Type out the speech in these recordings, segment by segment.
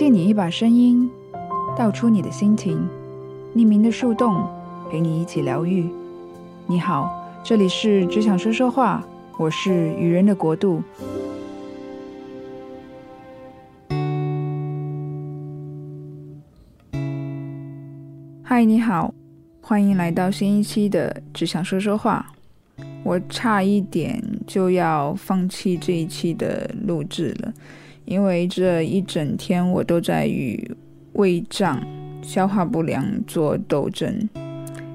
借你一把声音，道出你的心情。匿名的树洞，陪你一起疗愈。你好，这里是只想说说话，我是愚人的国度。嗨，你好，欢迎来到新一期的只想说说话。我差一点就要放弃这一期的录制了。因为这一整天我都在与胃胀、消化不良做斗争，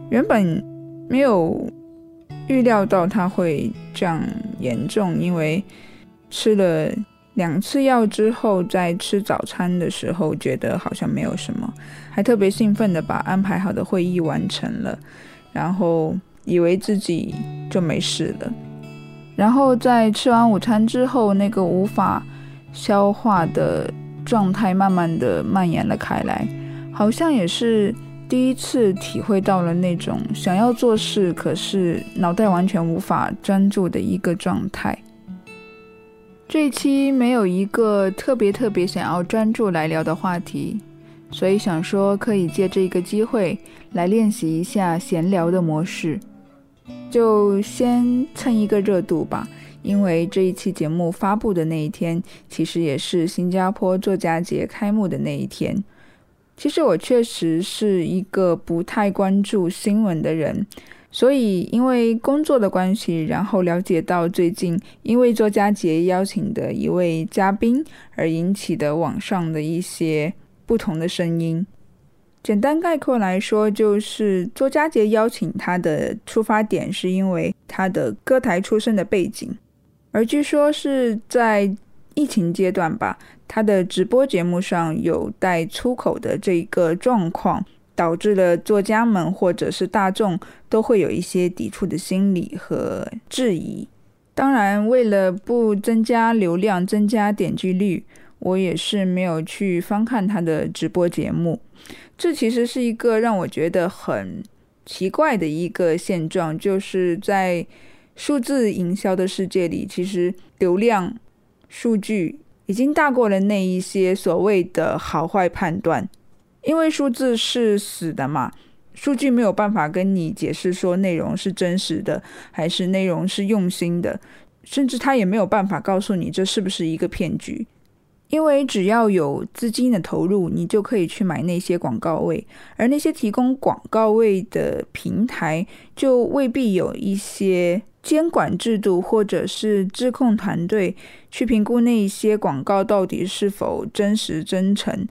原本没有预料到它会这样严重，因为吃了两次药之后，在吃早餐的时候觉得好像没有什么，还特别兴奋的把安排好的会议完成了，然后以为自己就没事了，然后在吃完午餐之后，那个无法。消化的状态慢慢的蔓延了开来，好像也是第一次体会到了那种想要做事，可是脑袋完全无法专注的一个状态。这一期没有一个特别特别想要专注来聊的话题，所以想说可以借这个机会来练习一下闲聊的模式，就先蹭一个热度吧。因为这一期节目发布的那一天，其实也是新加坡作家节开幕的那一天。其实我确实是一个不太关注新闻的人，所以因为工作的关系，然后了解到最近因为作家节邀请的一位嘉宾而引起的网上的一些不同的声音。简单概括来说，就是作家节邀请他的出发点是因为他的歌台出身的背景。而据说是在疫情阶段吧，他的直播节目上有带粗口的这一个状况，导致了作家们或者是大众都会有一些抵触的心理和质疑。当然，为了不增加流量、增加点击率，我也是没有去翻看他的直播节目。这其实是一个让我觉得很奇怪的一个现状，就是在。数字营销的世界里，其实流量数据已经大过了那一些所谓的好坏判断，因为数字是死的嘛，数据没有办法跟你解释说内容是真实的还是内容是用心的，甚至他也没有办法告诉你这是不是一个骗局。因为只要有资金的投入，你就可以去买那些广告位，而那些提供广告位的平台就未必有一些监管制度或者是质控团队去评估那些广告到底是否真实真诚。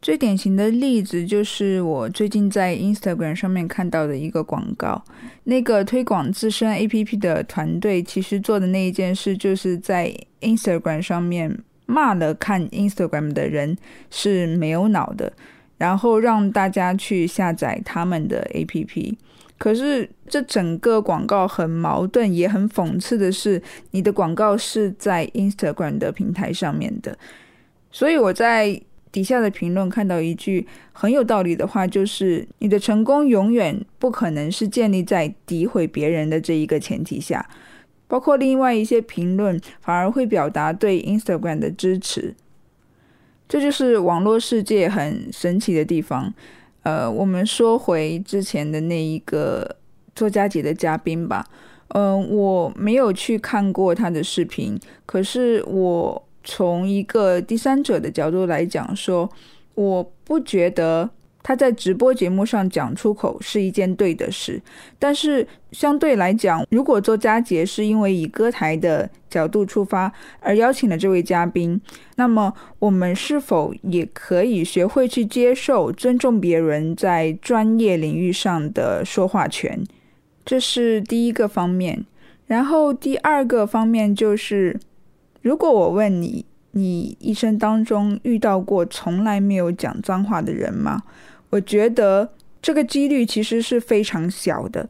最典型的例子就是我最近在 Instagram 上面看到的一个广告，那个推广自身 APP 的团队其实做的那一件事，就是在 Instagram 上面。骂了看 Instagram 的人是没有脑的，然后让大家去下载他们的 APP。可是这整个广告很矛盾，也很讽刺的是，你的广告是在 Instagram 的平台上面的。所以我在底下的评论看到一句很有道理的话，就是你的成功永远不可能是建立在诋毁别人的这一个前提下。包括另外一些评论，反而会表达对 Instagram 的支持，这就是网络世界很神奇的地方。呃，我们说回之前的那一个作家节的嘉宾吧。嗯，我没有去看过他的视频，可是我从一个第三者的角度来讲，说我不觉得。他在直播节目上讲出口是一件对的事，但是相对来讲，如果做佳节是因为以歌台的角度出发而邀请了这位嘉宾，那么我们是否也可以学会去接受、尊重别人在专业领域上的说话权？这是第一个方面。然后第二个方面就是，如果我问你，你一生当中遇到过从来没有讲脏话的人吗？我觉得这个几率其实是非常小的，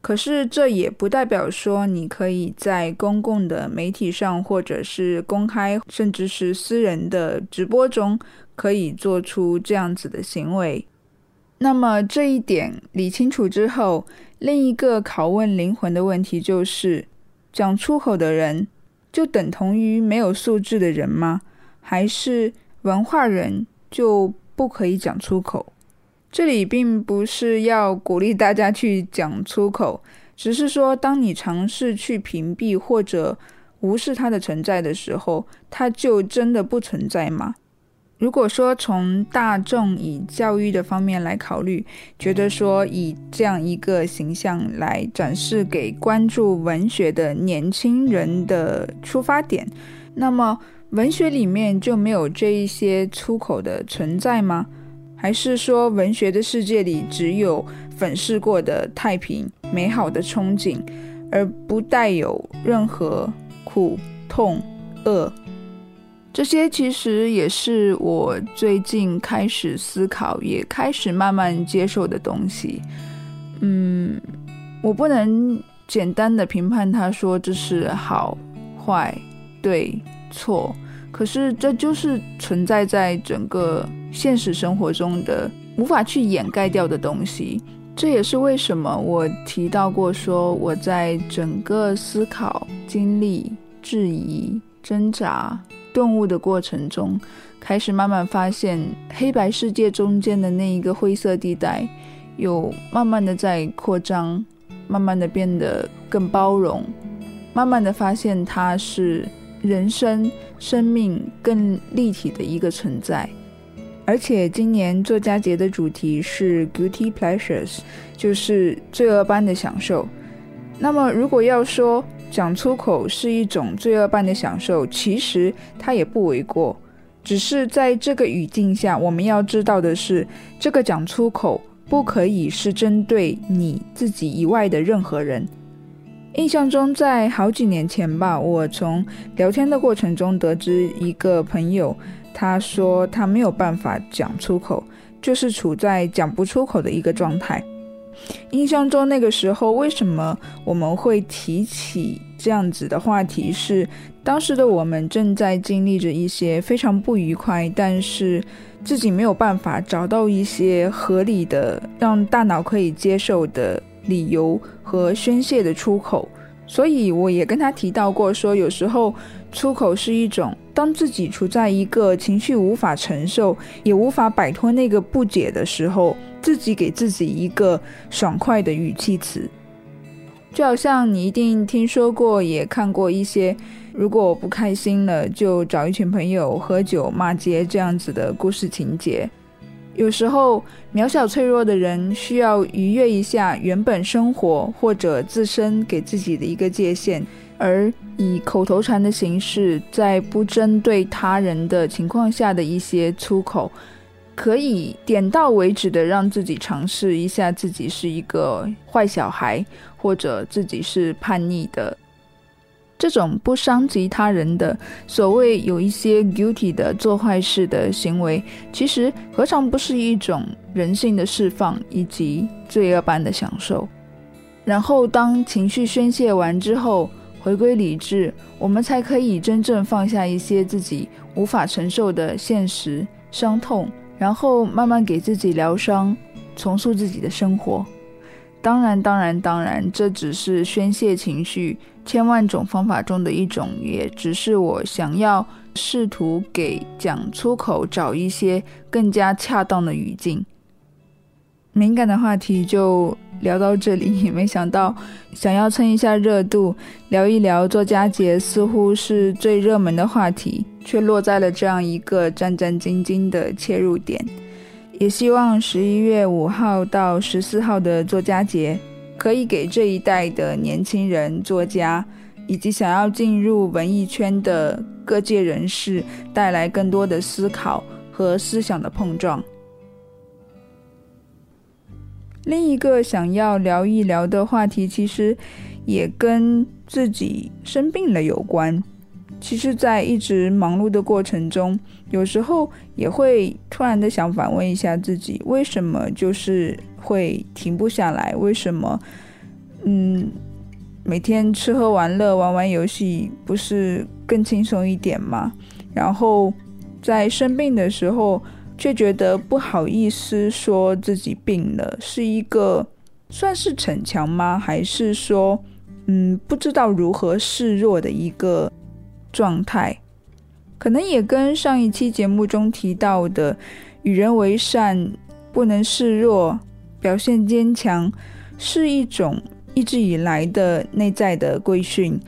可是这也不代表说你可以在公共的媒体上，或者是公开，甚至是私人的直播中，可以做出这样子的行为。那么这一点理清楚之后，另一个拷问灵魂的问题就是：讲出口的人就等同于没有素质的人吗？还是？文化人就不可以讲粗口。这里并不是要鼓励大家去讲粗口，只是说，当你尝试去屏蔽或者无视它的存在的时候，它就真的不存在吗？如果说从大众以教育的方面来考虑，觉得说以这样一个形象来展示给关注文学的年轻人的出发点，那么文学里面就没有这一些粗口的存在吗？还是说文学的世界里只有粉饰过的太平美好的憧憬，而不带有任何苦痛恶？这些其实也是我最近开始思考，也开始慢慢接受的东西。嗯，我不能简单的评判他说这是好、坏、对、错，可是这就是存在在整个现实生活中的无法去掩盖掉的东西。这也是为什么我提到过说我在整个思考、经历、质疑、挣扎。动物的过程中，开始慢慢发现黑白世界中间的那一个灰色地带，有慢慢的在扩张，慢慢的变得更包容，慢慢的发现它是人生生命更立体的一个存在。而且今年作家节的主题是 Guilty Pleasures，就是罪恶般的享受。那么如果要说，讲粗口是一种罪恶般的享受，其实它也不为过。只是在这个语境下，我们要知道的是，这个讲粗口不可以是针对你自己以外的任何人。印象中，在好几年前吧，我从聊天的过程中得知一个朋友，他说他没有办法讲粗口，就是处在讲不出口的一个状态。印象中那个时候，为什么我们会提起这样子的话题？是当时的我们正在经历着一些非常不愉快，但是自己没有办法找到一些合理的、让大脑可以接受的理由和宣泄的出口。所以我也跟他提到过，说有时候出口是一种，当自己处在一个情绪无法承受，也无法摆脱那个不解的时候。自己给自己一个爽快的语气词，就好像你一定听说过，也看过一些，如果我不开心了，就找一群朋友喝酒骂街这样子的故事情节。有时候，渺小脆弱的人需要逾越一下原本生活或者自身给自己的一个界限，而以口头禅的形式，在不针对他人的情况下的一些粗口。可以点到为止的让自己尝试一下，自己是一个坏小孩，或者自己是叛逆的，这种不伤及他人的所谓有一些 guilty 的做坏事的行为，其实何尝不是一种人性的释放以及罪恶般的享受？然后当情绪宣泄完之后，回归理智，我们才可以真正放下一些自己无法承受的现实伤痛。然后慢慢给自己疗伤，重塑自己的生活。当然，当然，当然，这只是宣泄情绪千万种方法中的一种，也只是我想要试图给讲粗口找一些更加恰当的语境。敏感的话题就。聊到这里，没想到想要蹭一下热度，聊一聊作家节，似乎是最热门的话题，却落在了这样一个战战兢兢的切入点。也希望十一月五号到十四号的作家节，可以给这一代的年轻人作家，以及想要进入文艺圈的各界人士，带来更多的思考和思想的碰撞。另一个想要聊一聊的话题，其实也跟自己生病了有关。其实，在一直忙碌的过程中，有时候也会突然的想反问一下自己：为什么就是会停不下来？为什么，嗯，每天吃喝玩乐、玩玩游戏，不是更轻松一点吗？然后在生病的时候。却觉得不好意思说自己病了，是一个算是逞强吗？还是说，嗯，不知道如何示弱的一个状态？可能也跟上一期节目中提到的“与人为善，不能示弱，表现坚强”是一种一直以来的内在的规训。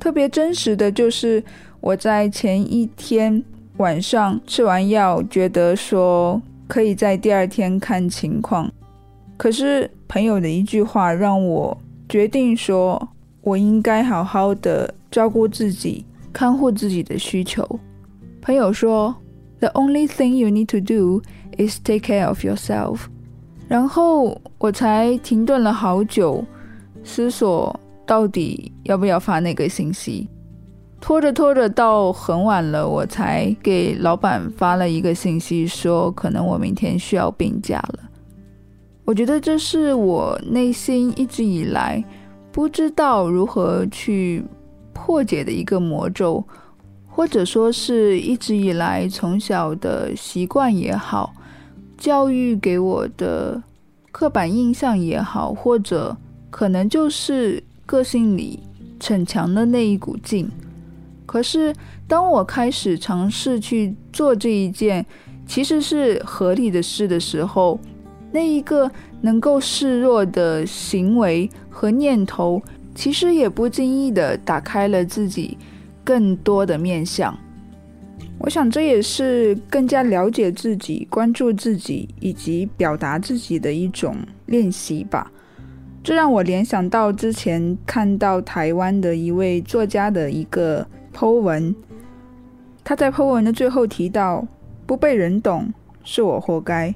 特别真实的就是我在前一天晚上吃完药，觉得说可以在第二天看情况。可是朋友的一句话让我决定说，我应该好好的照顾自己，看护自己的需求。朋友说：“The only thing you need to do is take care of yourself。”然后我才停顿了好久，思索到底要不要发那个信息。拖着拖着到很晚了，我才给老板发了一个信息，说可能我明天需要病假了。我觉得这是我内心一直以来不知道如何去破解的一个魔咒，或者说是一直以来从小的习惯也好，教育给我的刻板印象也好，或者可能就是个性里逞强的那一股劲。可是当我开始尝试去做这一件其实是合理的事的时候，那一个能够示弱的行为和念头，其实也不经意的打开了自己更多的面相。我想这也是更加了解自己、关注自己以及表达自己的一种练习吧。这让我联想到之前看到台湾的一位作家的一个 Po 文，他在 Po 文的最后提到：“不被人懂，是我活该。”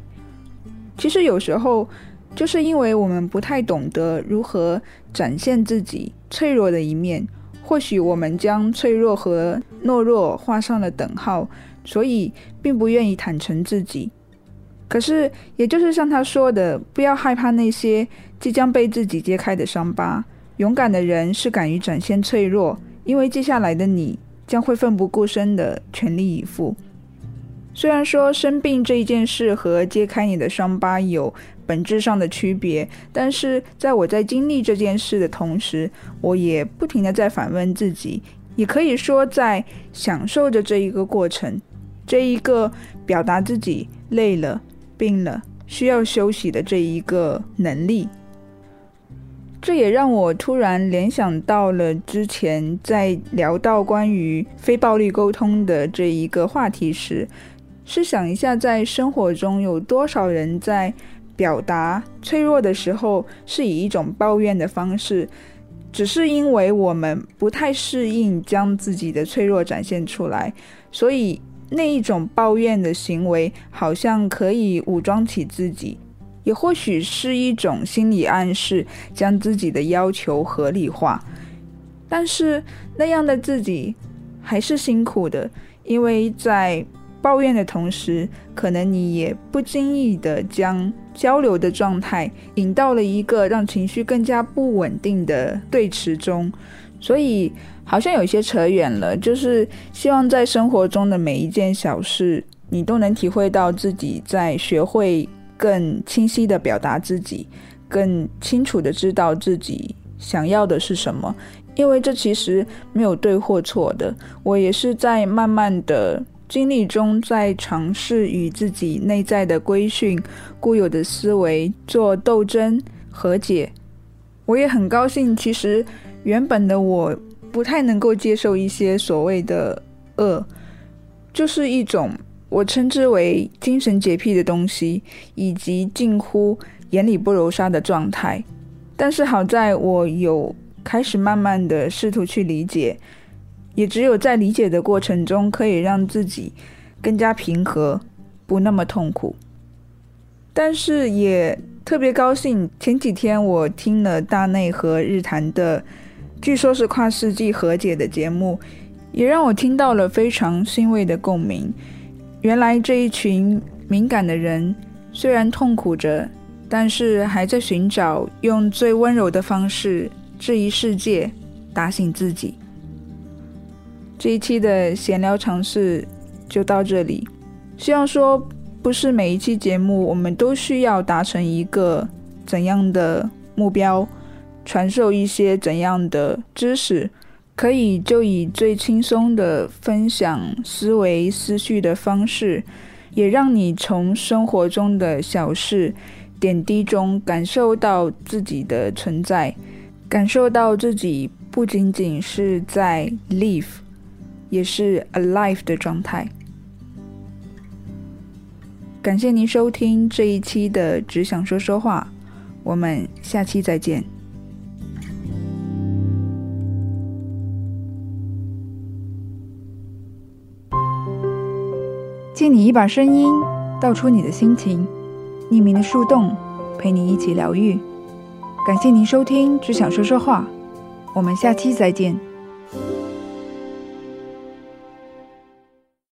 其实有时候，就是因为我们不太懂得如何展现自己脆弱的一面，或许我们将脆弱和懦弱画上了等号，所以并不愿意坦诚自己。可是，也就是像他说的，不要害怕那些即将被自己揭开的伤疤。勇敢的人是敢于展现脆弱，因为接下来的你将会奋不顾身的全力以赴。虽然说生病这一件事和揭开你的伤疤有本质上的区别，但是在我在经历这件事的同时，我也不停的在反问自己，也可以说在享受着这一个过程，这一个表达自己累了、病了、需要休息的这一个能力。这也让我突然联想到了之前在聊到关于非暴力沟通的这一个话题时。试想一下，在生活中有多少人在表达脆弱的时候，是以一种抱怨的方式，只是因为我们不太适应将自己的脆弱展现出来，所以那一种抱怨的行为好像可以武装起自己，也或许是一种心理暗示，将自己的要求合理化。但是那样的自己还是辛苦的，因为在。抱怨的同时，可能你也不经意的将交流的状态引到了一个让情绪更加不稳定的对池中，所以好像有些扯远了。就是希望在生活中的每一件小事，你都能体会到自己在学会更清晰的表达自己，更清楚的知道自己想要的是什么。因为这其实没有对或错的，我也是在慢慢的。经历中，在尝试与自己内在的规训、固有的思维做斗争、和解。我也很高兴，其实原本的我不太能够接受一些所谓的恶，就是一种我称之为精神洁癖的东西，以及近乎眼里不揉沙的状态。但是好在我有开始慢慢的试图去理解。也只有在理解的过程中，可以让自己更加平和，不那么痛苦。但是也特别高兴，前几天我听了大内和日坛的，据说是跨世纪和解的节目，也让我听到了非常欣慰的共鸣。原来这一群敏感的人，虽然痛苦着，但是还在寻找用最温柔的方式质疑世界，打醒自己。这一期的闲聊尝试就到这里。希望说，不是每一期节目我们都需要达成一个怎样的目标，传授一些怎样的知识，可以就以最轻松的分享思维思绪的方式，也让你从生活中的小事点滴中感受到自己的存在，感受到自己不仅仅是在 live，也是 alive 的状态。感谢您收听这一期的只想说说话，我们下期再见。借你一把声音，道出你的心情，匿名的树洞陪你一起疗愈。感谢您收听只想说说话，我们下期再见。